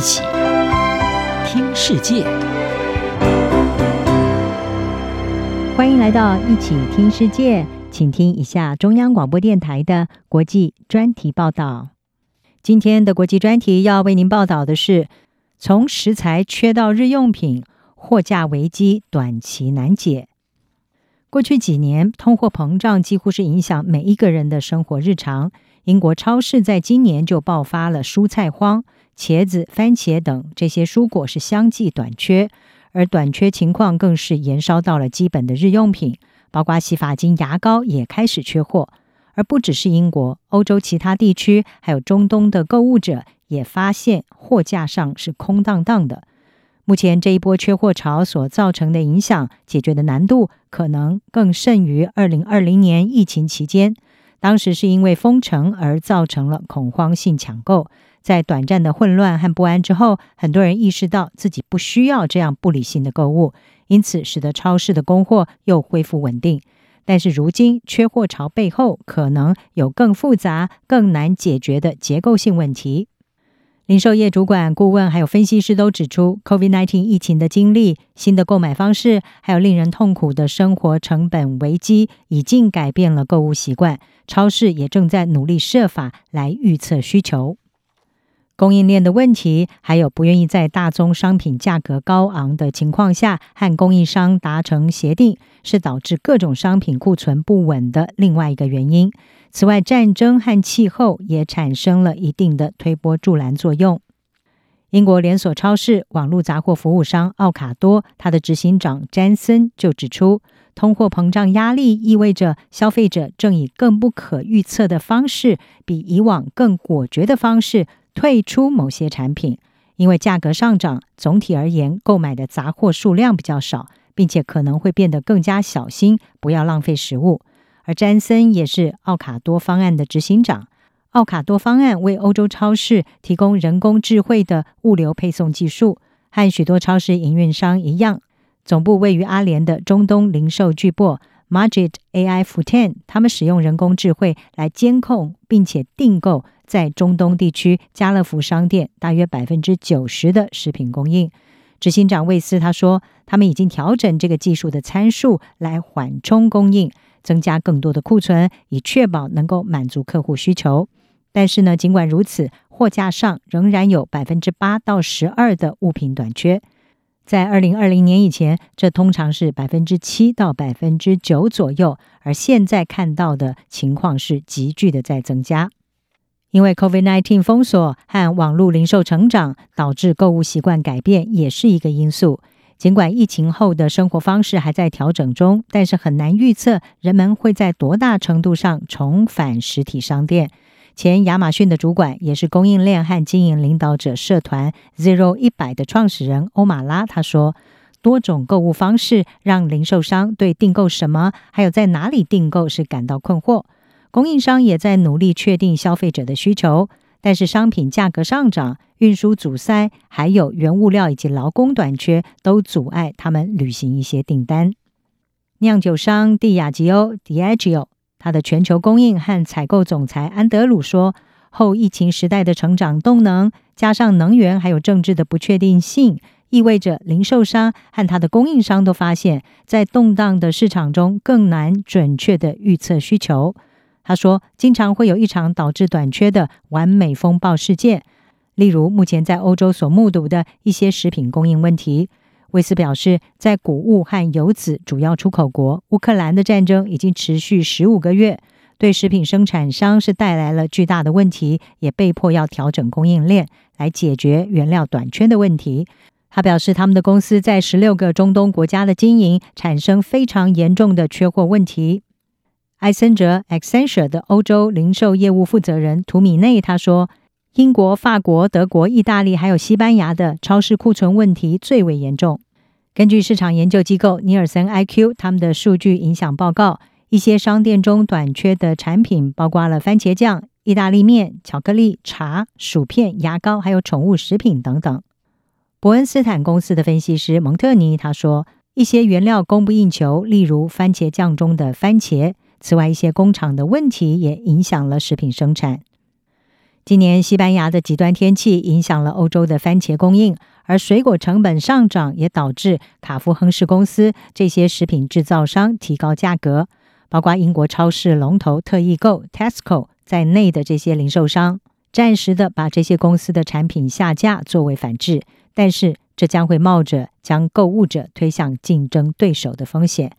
一起听世界，欢迎来到一起听世界，请听一下中央广播电台的国际专题报道。今天的国际专题要为您报道的是：从食材缺到日用品，货架危机短期难解。过去几年，通货膨胀几乎是影响每一个人的生活日常。英国超市在今年就爆发了蔬菜荒，茄子、番茄等这些蔬果是相继短缺，而短缺情况更是延烧到了基本的日用品，包括洗发精、牙膏也开始缺货。而不只是英国，欧洲其他地区还有中东的购物者也发现货架上是空荡荡的。目前这一波缺货潮所造成的影响，解决的难度可能更甚于二零二零年疫情期间。当时是因为封城而造成了恐慌性抢购，在短暂的混乱和不安之后，很多人意识到自己不需要这样不理性的购物，因此使得超市的供货又恢复稳定。但是如今缺货潮背后可能有更复杂、更难解决的结构性问题。零售业主管、顾问还有分析师都指出，Covid nineteen 疫情的经历、新的购买方式，还有令人痛苦的生活成本危机，已经改变了购物习惯。超市也正在努力设法来预测需求。供应链的问题，还有不愿意在大宗商品价格高昂的情况下和供应商达成协定，是导致各种商品库存不稳的另外一个原因。此外，战争和气候也产生了一定的推波助澜作用。英国连锁超市网络杂货服务商奥卡多，它的执行长詹森就指出，通货膨胀压力意味着消费者正以更不可预测的方式，比以往更果决的方式退出某些产品，因为价格上涨，总体而言，购买的杂货数量比较少，并且可能会变得更加小心，不要浪费食物。而詹森也是奥卡多方案的执行长。奥卡多方案为欧洲超市提供人工智慧的物流配送技术，和许多超市营运商一样，总部位于阿联的中东零售巨擘 Majid AI Food10，他们使用人工智慧来监控并且订购在中东地区家乐福商店大约百分之九十的食品供应。执行长魏斯他说，他们已经调整这个技术的参数来缓冲供应。增加更多的库存，以确保能够满足客户需求。但是呢，尽管如此，货架上仍然有百分之八到十二的物品短缺。在二零二零年以前，这通常是百分之七到百分之九左右，而现在看到的情况是急剧的在增加。因为 COVID-19 封锁和网络零售成长，导致购物习惯改变，也是一个因素。尽管疫情后的生活方式还在调整中，但是很难预测人们会在多大程度上重返实体商店。前亚马逊的主管，也是供应链和经营领导者社团 Zero 一百的创始人欧马拉他说：“多种购物方式让零售商对订购什么，还有在哪里订购是感到困惑。供应商也在努力确定消费者的需求。”但是商品价格上涨、运输阻塞，还有原物料以及劳工短缺，都阻碍他们履行一些订单。酿酒商蒂亚吉欧 （Diageo） 他的全球供应和采购总裁安德鲁说：“后疫情时代的成长动能，加上能源还有政治的不确定性，意味着零售商和他的供应商都发现，在动荡的市场中更难准确的预测需求。”他说：“经常会有一场导致短缺的完美风暴事件，例如目前在欧洲所目睹的一些食品供应问题。”威斯表示，在谷物和油脂主要出口国乌克兰的战争已经持续十五个月，对食品生产商是带来了巨大的问题，也被迫要调整供应链来解决原料短缺的问题。他表示，他们的公司在十六个中东国家的经营产生非常严重的缺货问题。埃森哲 （Accenture） 的欧洲零售业务负责人图米内他说：“英国、法国、德国、意大利还有西班牙的超市库存问题最为严重。根据市场研究机构尼尔森 IQ 他们的数据影响报告，一些商店中短缺的产品包括了番茄酱、意大利面、巧克力、茶、薯片、牙膏，还有宠物食品等等。”伯恩斯坦公司的分析师蒙特尼他说：“一些原料供不应求，例如番茄酱中的番茄。”此外，一些工厂的问题也影响了食品生产。今年西班牙的极端天气影响了欧洲的番茄供应，而水果成本上涨也导致卡夫亨氏公司这些食品制造商提高价格，包括英国超市龙头特易购 Tesco 在内的这些零售商，暂时的把这些公司的产品下架作为反制，但是这将会冒着将购物者推向竞争对手的风险。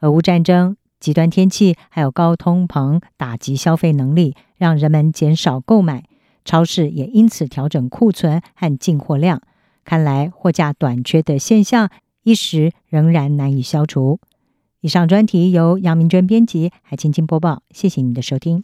俄乌战争、极端天气还有高通膨打击消费能力，让人们减少购买，超市也因此调整库存和进货量。看来货架短缺的现象一时仍然难以消除。以上专题由杨明娟编辑，还青青播报。谢谢你的收听。